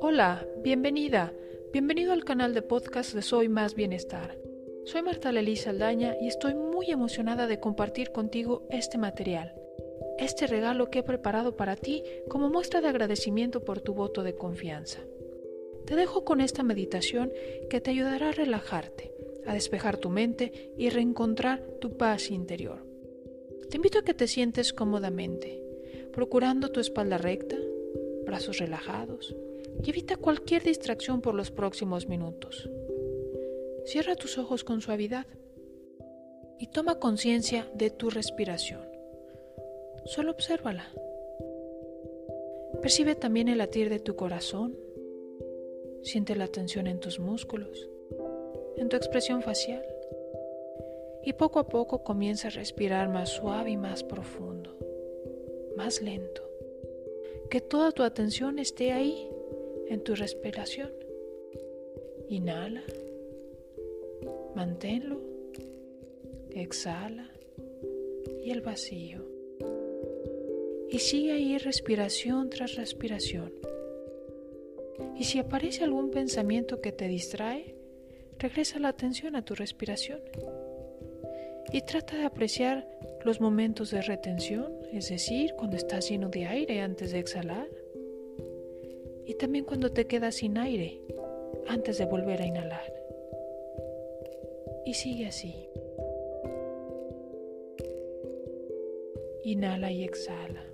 Hola, bienvenida, bienvenido al canal de podcast de Soy Más Bienestar. Soy Marta Lelisa Aldaña y estoy muy emocionada de compartir contigo este material, este regalo que he preparado para ti como muestra de agradecimiento por tu voto de confianza. Te dejo con esta meditación que te ayudará a relajarte, a despejar tu mente y reencontrar tu paz interior. Te invito a que te sientes cómodamente, procurando tu espalda recta, brazos relajados, y evita cualquier distracción por los próximos minutos. Cierra tus ojos con suavidad y toma conciencia de tu respiración. Solo obsérvala. Percibe también el latir de tu corazón. Siente la tensión en tus músculos, en tu expresión facial. Y poco a poco comienza a respirar más suave y más profundo, más lento. Que toda tu atención esté ahí en tu respiración. Inhala, manténlo, exhala y el vacío. Y sigue ahí respiración tras respiración. Y si aparece algún pensamiento que te distrae, regresa la atención a tu respiración. Y trata de apreciar los momentos de retención, es decir, cuando estás lleno de aire antes de exhalar y también cuando te quedas sin aire antes de volver a inhalar. Y sigue así. Inhala y exhala.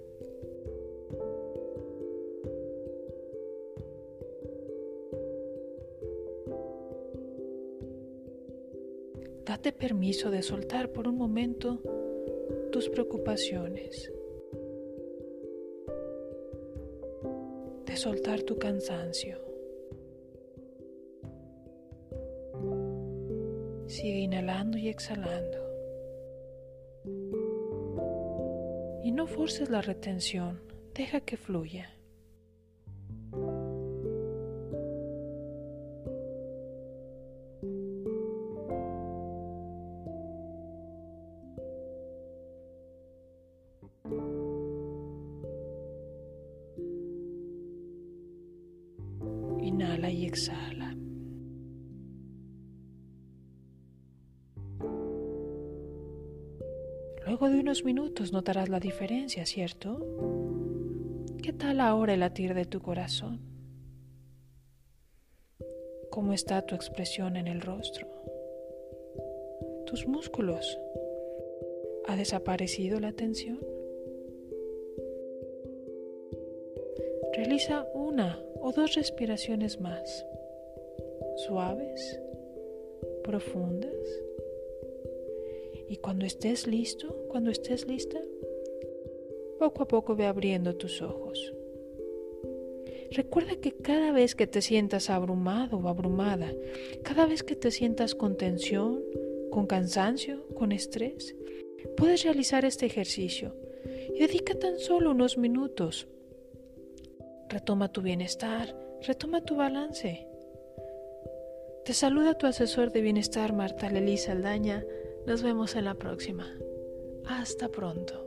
Date permiso de soltar por un momento tus preocupaciones. soltar tu cansancio. Sigue inhalando y exhalando. Y no forces la retención, deja que fluya. Inhala y exhala. Luego de unos minutos notarás la diferencia, ¿cierto? ¿Qué tal ahora el latir de tu corazón? ¿Cómo está tu expresión en el rostro? ¿Tus músculos? ¿Ha desaparecido la tensión? Realiza una o dos respiraciones más, suaves, profundas. Y cuando estés listo, cuando estés lista, poco a poco ve abriendo tus ojos. Recuerda que cada vez que te sientas abrumado o abrumada, cada vez que te sientas con tensión, con cansancio, con estrés, puedes realizar este ejercicio y dedica tan solo unos minutos Retoma tu bienestar, retoma tu balance. Te saluda tu asesor de bienestar Marta Lely Saldaña. Nos vemos en la próxima. Hasta pronto.